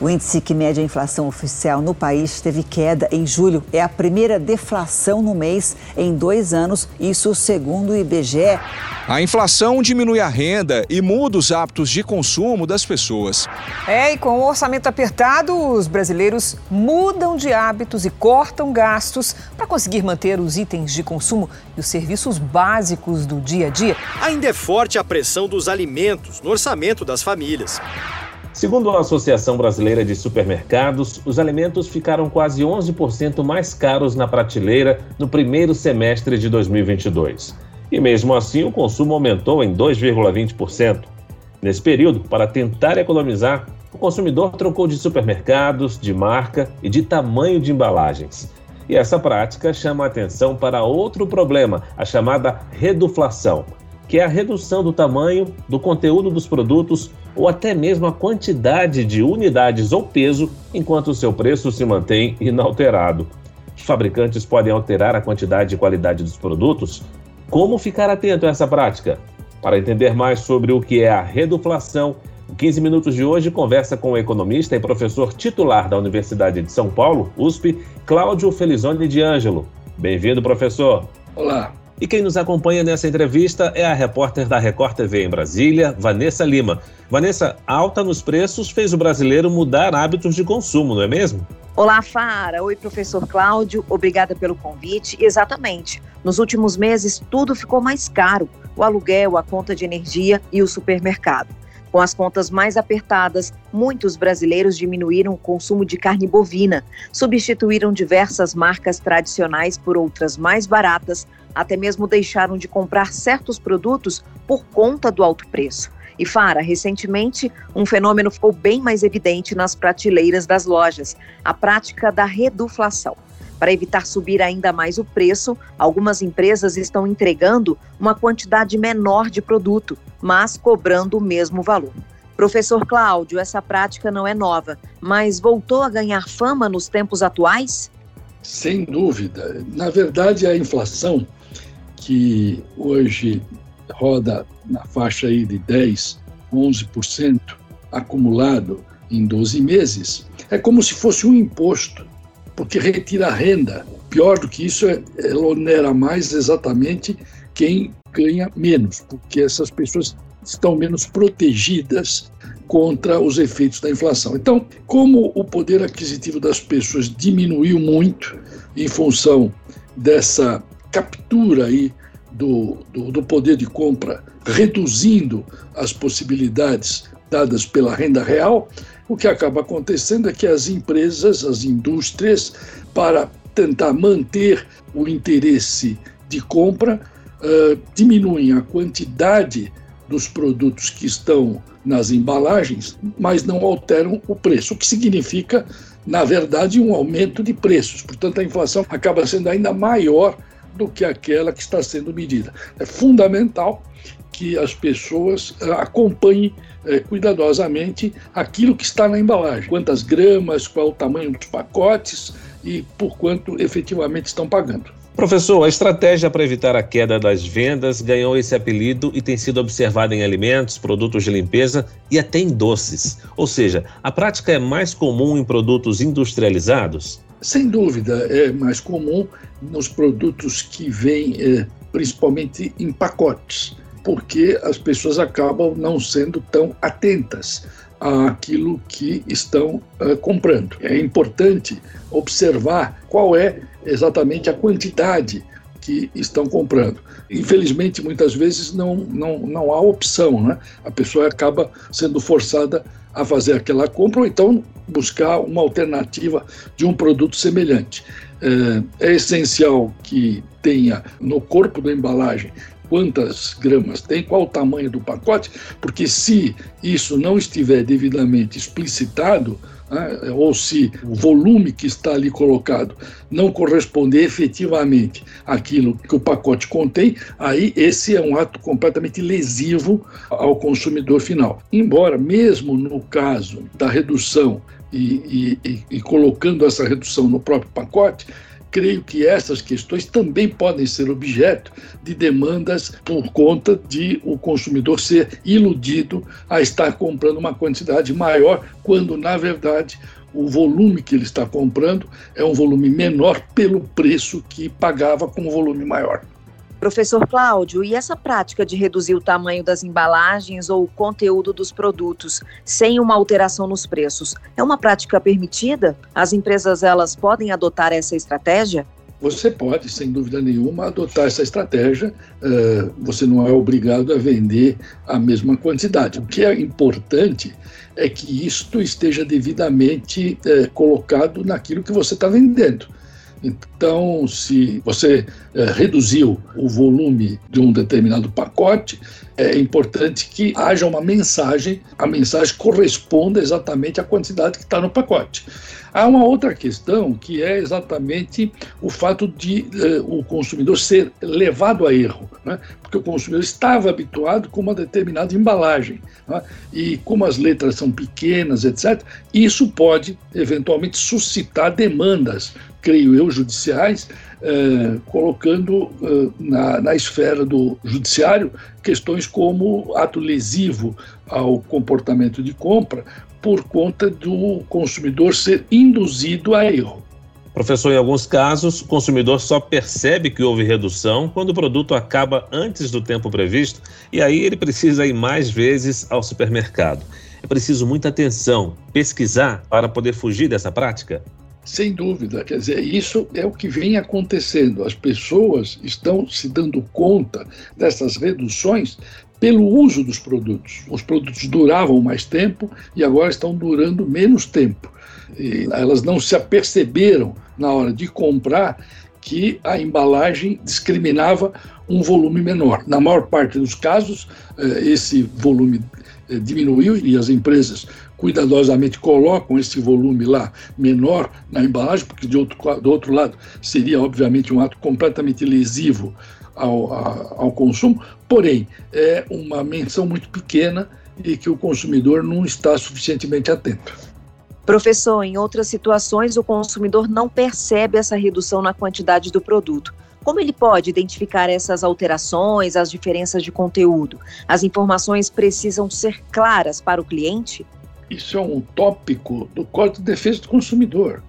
O índice que mede a inflação oficial no país teve queda em julho. É a primeira deflação no mês em dois anos, isso segundo o IBGE. A inflação diminui a renda e muda os hábitos de consumo das pessoas. É, e com o orçamento apertado, os brasileiros mudam de hábitos e cortam gastos para conseguir manter os itens de consumo e os serviços básicos do dia a dia. Ainda é forte a pressão dos alimentos no orçamento das famílias. Segundo a Associação Brasileira de Supermercados, os alimentos ficaram quase 11% mais caros na prateleira no primeiro semestre de 2022. E mesmo assim, o consumo aumentou em 2,20%. Nesse período, para tentar economizar, o consumidor trocou de supermercados, de marca e de tamanho de embalagens. E essa prática chama a atenção para outro problema, a chamada reduflação, que é a redução do tamanho, do conteúdo dos produtos ou até mesmo a quantidade de unidades ou peso, enquanto seu preço se mantém inalterado. Os fabricantes podem alterar a quantidade e qualidade dos produtos. Como ficar atento a essa prática? Para entender mais sobre o que é a reduflação, o 15 Minutos de hoje conversa com o economista e professor titular da Universidade de São Paulo, USP, Cláudio Felizone de Ângelo. Bem-vindo, professor. Olá. E quem nos acompanha nessa entrevista é a repórter da Record TV em Brasília, Vanessa Lima. Vanessa, alta nos preços fez o brasileiro mudar hábitos de consumo, não é mesmo? Olá, Fara. Oi, professor Cláudio. Obrigada pelo convite. Exatamente. Nos últimos meses, tudo ficou mais caro: o aluguel, a conta de energia e o supermercado. Com as contas mais apertadas, muitos brasileiros diminuíram o consumo de carne bovina, substituíram diversas marcas tradicionais por outras mais baratas, até mesmo deixaram de comprar certos produtos por conta do alto preço. E Fara, recentemente, um fenômeno ficou bem mais evidente nas prateleiras das lojas: a prática da reduflação. Para evitar subir ainda mais o preço, algumas empresas estão entregando uma quantidade menor de produto, mas cobrando o mesmo valor. Professor Cláudio, essa prática não é nova, mas voltou a ganhar fama nos tempos atuais? Sem dúvida. Na verdade, a inflação, que hoje roda na faixa aí de 10, 11% acumulado em 12 meses, é como se fosse um imposto porque retira a renda. Pior do que isso, é, ela onera mais exatamente quem ganha menos, porque essas pessoas estão menos protegidas contra os efeitos da inflação. Então, como o poder aquisitivo das pessoas diminuiu muito em função dessa captura aí do, do, do poder de compra, reduzindo as possibilidades dadas pela renda real, o que acaba acontecendo é que as empresas, as indústrias, para tentar manter o interesse de compra, uh, diminuem a quantidade dos produtos que estão nas embalagens, mas não alteram o preço, o que significa, na verdade, um aumento de preços. Portanto, a inflação acaba sendo ainda maior do que aquela que está sendo medida. É fundamental que as pessoas uh, acompanhem é, cuidadosamente aquilo que está na embalagem, quantas gramas, qual o tamanho dos pacotes e por quanto efetivamente estão pagando. Professor, a estratégia para evitar a queda das vendas ganhou esse apelido e tem sido observada em alimentos, produtos de limpeza e até em doces. Ou seja, a prática é mais comum em produtos industrializados? Sem dúvida, é mais comum nos produtos que vêm é, principalmente em pacotes porque as pessoas acabam não sendo tão atentas àquilo que estão uh, comprando. É importante observar qual é exatamente a quantidade que estão comprando. Infelizmente, muitas vezes não, não, não há opção, né? A pessoa acaba sendo forçada a fazer aquela compra ou então buscar uma alternativa de um produto semelhante. É, é essencial que tenha no corpo da embalagem quantas gramas tem, qual o tamanho do pacote, porque se isso não estiver devidamente explicitado, né, ou se o volume que está ali colocado não corresponder efetivamente àquilo que o pacote contém, aí esse é um ato completamente lesivo ao consumidor final. Embora, mesmo no caso da redução e, e, e, e colocando essa redução no próprio pacote, creio que essas questões também podem ser objeto de demandas por conta de o consumidor ser iludido a estar comprando uma quantidade maior, quando, na verdade, o volume que ele está comprando é um volume menor pelo preço que pagava com um volume maior. Professor Cláudio, e essa prática de reduzir o tamanho das embalagens ou o conteúdo dos produtos sem uma alteração nos preços, é uma prática permitida? As empresas elas podem adotar essa estratégia? Você pode, sem dúvida nenhuma, adotar essa estratégia. Uh, você não é obrigado a vender a mesma quantidade. O que é importante é que isto esteja devidamente uh, colocado naquilo que você está vendendo. Então, se você é, reduziu o volume de um determinado pacote, é importante que haja uma mensagem, a mensagem corresponda exatamente à quantidade que está no pacote. Há uma outra questão que é exatamente o fato de eh, o consumidor ser levado a erro, né? porque o consumidor estava habituado com uma determinada embalagem né? e como as letras são pequenas, etc., isso pode eventualmente suscitar demandas, creio eu, judiciais, eh, colocando eh, na, na esfera do judiciário questões como ato lesivo ao comportamento de compra, por conta do consumidor ser induzido a erro. Professor, em alguns casos, o consumidor só percebe que houve redução quando o produto acaba antes do tempo previsto e aí ele precisa ir mais vezes ao supermercado. É preciso muita atenção, pesquisar para poder fugir dessa prática? Sem dúvida, quer dizer, isso é o que vem acontecendo. As pessoas estão se dando conta dessas reduções pelo uso dos produtos. Os produtos duravam mais tempo e agora estão durando menos tempo. E elas não se aperceberam na hora de comprar que a embalagem discriminava um volume menor. Na maior parte dos casos, eh, esse volume eh, diminuiu e as empresas cuidadosamente colocam esse volume lá menor na embalagem, porque de outro, do outro lado seria, obviamente, um ato completamente lesivo ao, ao consumo, porém, é uma menção muito pequena e que o consumidor não está suficientemente atento. Professor, em outras situações, o consumidor não percebe essa redução na quantidade do produto. Como ele pode identificar essas alterações, as diferenças de conteúdo? As informações precisam ser claras para o cliente? Isso é um tópico do Código de Defesa do Consumidor,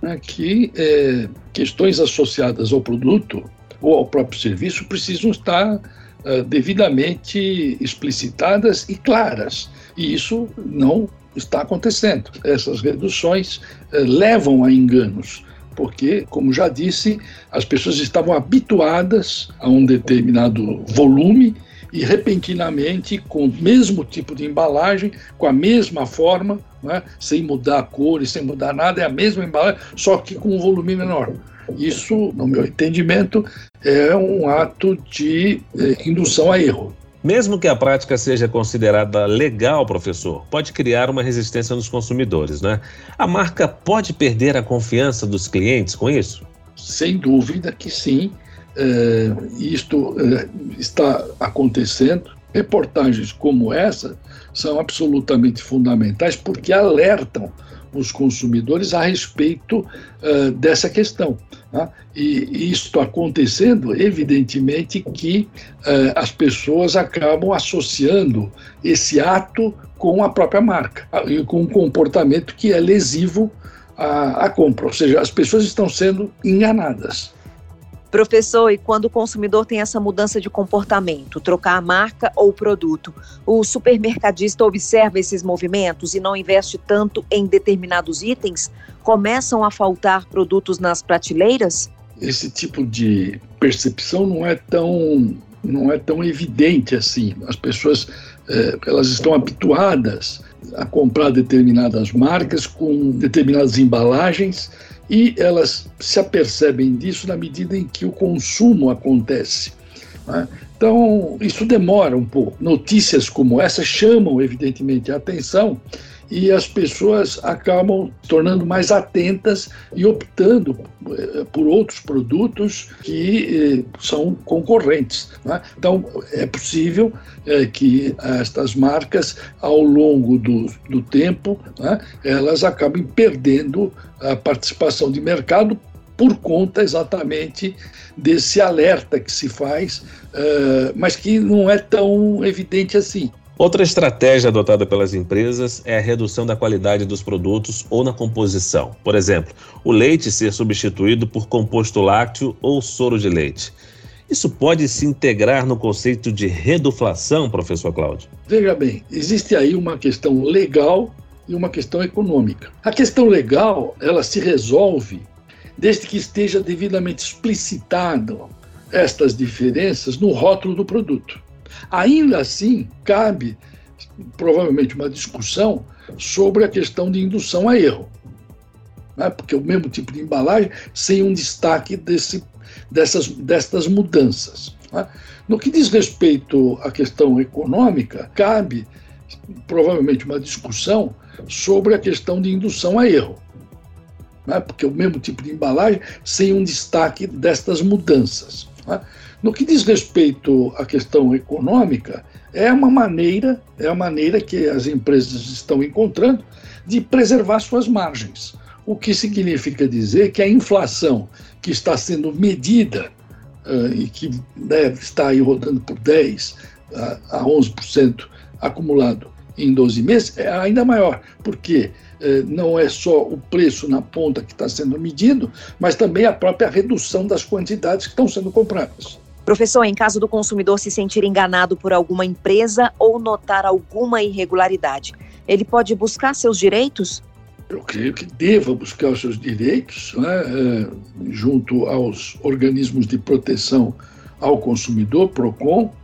né, que é, questões associadas ao produto ou ao próprio serviço precisam estar uh, devidamente explicitadas e claras. E isso não está acontecendo. Essas reduções uh, levam a enganos porque, como já disse, as pessoas estavam habituadas a um determinado volume e repentinamente, com o mesmo tipo de embalagem, com a mesma forma, né, sem mudar a cor e sem mudar nada, é a mesma embalagem, só que com um volume menor. Isso, no meu entendimento, é um ato de eh, indução a erro. Mesmo que a prática seja considerada legal, professor, pode criar uma resistência nos consumidores, né? A marca pode perder a confiança dos clientes com isso? Sem dúvida que sim. É, isto é, está acontecendo. Reportagens como essa são absolutamente fundamentais porque alertam os consumidores a respeito uh, dessa questão. Né? E isto acontecendo, evidentemente que as pessoas acabam associando esse ato com a própria marca e com um comportamento que é lesivo à compra, ou seja, as pessoas estão sendo enganadas. Professor, e quando o consumidor tem essa mudança de comportamento, trocar a marca ou o produto, o supermercadista observa esses movimentos e não investe tanto em determinados itens? Começam a faltar produtos nas prateleiras? Esse tipo de percepção não é tão, não é tão evidente assim. As pessoas é, elas estão habituadas a comprar determinadas marcas com determinadas embalagens e elas se apercebem disso na medida em que o consumo acontece. Né? Então, isso demora um pouco. Notícias como essa chamam, evidentemente, a atenção e as pessoas acabam tornando mais atentas e optando eh, por outros produtos que eh, são concorrentes. Né? Então, é possível eh, que estas marcas, ao longo do, do tempo, né, elas acabem perdendo a participação de mercado por conta exatamente desse alerta que se faz, mas que não é tão evidente assim. Outra estratégia adotada pelas empresas é a redução da qualidade dos produtos ou na composição. Por exemplo, o leite ser substituído por composto lácteo ou soro de leite. Isso pode se integrar no conceito de reduflação, professor Cláudio? Veja bem, existe aí uma questão legal e uma questão econômica. A questão legal, ela se resolve desde que esteja devidamente explicitado estas diferenças no rótulo do produto. Ainda assim, cabe provavelmente uma discussão sobre a questão de indução a erro. Né? Porque o mesmo tipo de embalagem sem um destaque desse, dessas, dessas mudanças. Né? No que diz respeito à questão econômica, cabe provavelmente uma discussão sobre a questão de indução a erro. Né? Porque o mesmo tipo de embalagem sem um destaque destas mudanças. Né? No que diz respeito à questão econômica, é uma maneira, é a maneira que as empresas estão encontrando de preservar suas margens. O que significa dizer que a inflação que está sendo medida uh, e que deve estar aí rodando por 10 a 11% acumulado em 12 meses é ainda maior, porque uh, não é só o preço na ponta que está sendo medido, mas também a própria redução das quantidades que estão sendo compradas. Professor, em caso do consumidor se sentir enganado por alguma empresa ou notar alguma irregularidade, ele pode buscar seus direitos? Eu creio que deva buscar os seus direitos né, é, junto aos organismos de proteção ao consumidor, PROCON,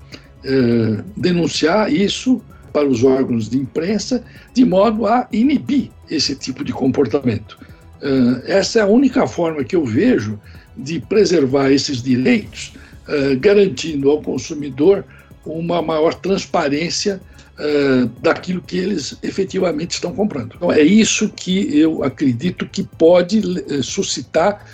é, denunciar isso para os órgãos de imprensa, de modo a inibir esse tipo de comportamento. É, essa é a única forma que eu vejo de preservar esses direitos eh, garantindo ao consumidor uma maior transparência uh, daquilo que eles efetivamente estão comprando. Então, é isso que eu acredito que pode uh, suscitar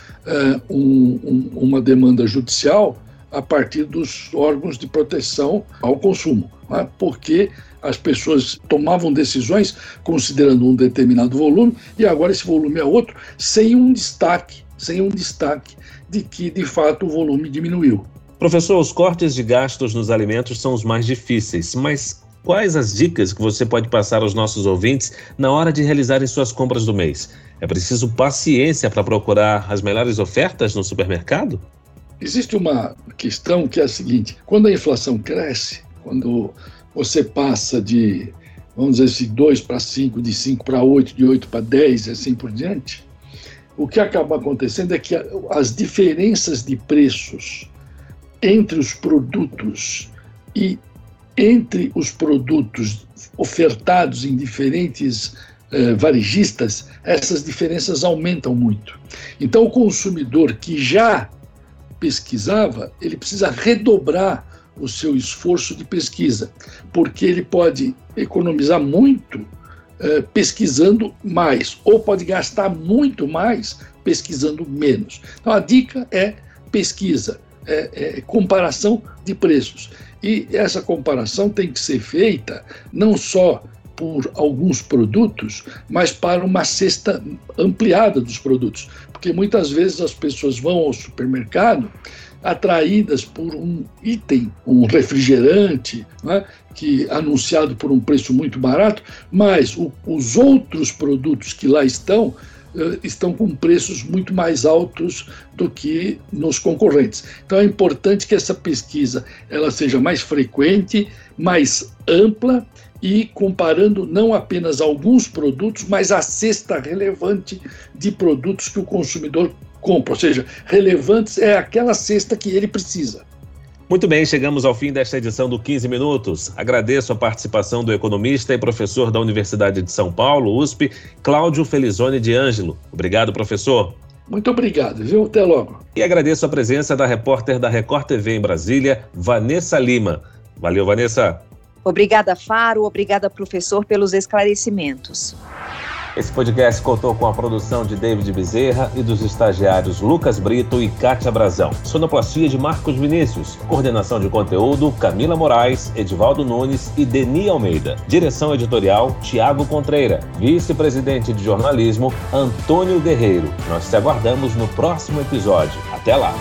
um, um, uma demanda judicial a partir dos órgãos de proteção ao consumo, né? porque as pessoas tomavam decisões considerando um determinado volume e agora esse volume é outro, sem um destaque, sem um destaque de que de fato o volume diminuiu. Professor, os cortes de gastos nos alimentos são os mais difíceis, mas quais as dicas que você pode passar aos nossos ouvintes na hora de realizarem suas compras do mês? É preciso paciência para procurar as melhores ofertas no supermercado? Existe uma questão que é a seguinte: quando a inflação cresce, quando você passa de, vamos dizer assim, 2 para 5, de 5 para 8, de 8 para 10 e assim por diante, o que acaba acontecendo é que as diferenças de preços entre os produtos e entre os produtos ofertados em diferentes eh, varejistas, essas diferenças aumentam muito. Então, o consumidor que já pesquisava, ele precisa redobrar o seu esforço de pesquisa, porque ele pode economizar muito eh, pesquisando mais, ou pode gastar muito mais pesquisando menos. Então, a dica é pesquisa é, é, comparação de preços. E essa comparação tem que ser feita não só por alguns produtos, mas para uma cesta ampliada dos produtos. Porque muitas vezes as pessoas vão ao supermercado atraídas por um item, um refrigerante, né, que anunciado por um preço muito barato, mas o, os outros produtos que lá estão estão com preços muito mais altos do que nos concorrentes. Então é importante que essa pesquisa ela seja mais frequente, mais ampla e comparando não apenas alguns produtos, mas a cesta relevante de produtos que o consumidor compra, ou seja, relevantes é aquela cesta que ele precisa. Muito bem, chegamos ao fim desta edição do 15 Minutos. Agradeço a participação do economista e professor da Universidade de São Paulo, USP, Cláudio Felizone de Ângelo. Obrigado, professor. Muito obrigado, viu? Até logo. E agradeço a presença da repórter da Record TV em Brasília, Vanessa Lima. Valeu, Vanessa. Obrigada, Faro. Obrigada, professor, pelos esclarecimentos. Esse podcast contou com a produção de David Bezerra e dos estagiários Lucas Brito e Kátia Brazão. Sonoplastia de Marcos Vinícius. Coordenação de conteúdo Camila Moraes, Edivaldo Nunes e Deni Almeida. Direção editorial Tiago Contreira. Vice-presidente de jornalismo Antônio Guerreiro. Nós te aguardamos no próximo episódio. Até lá!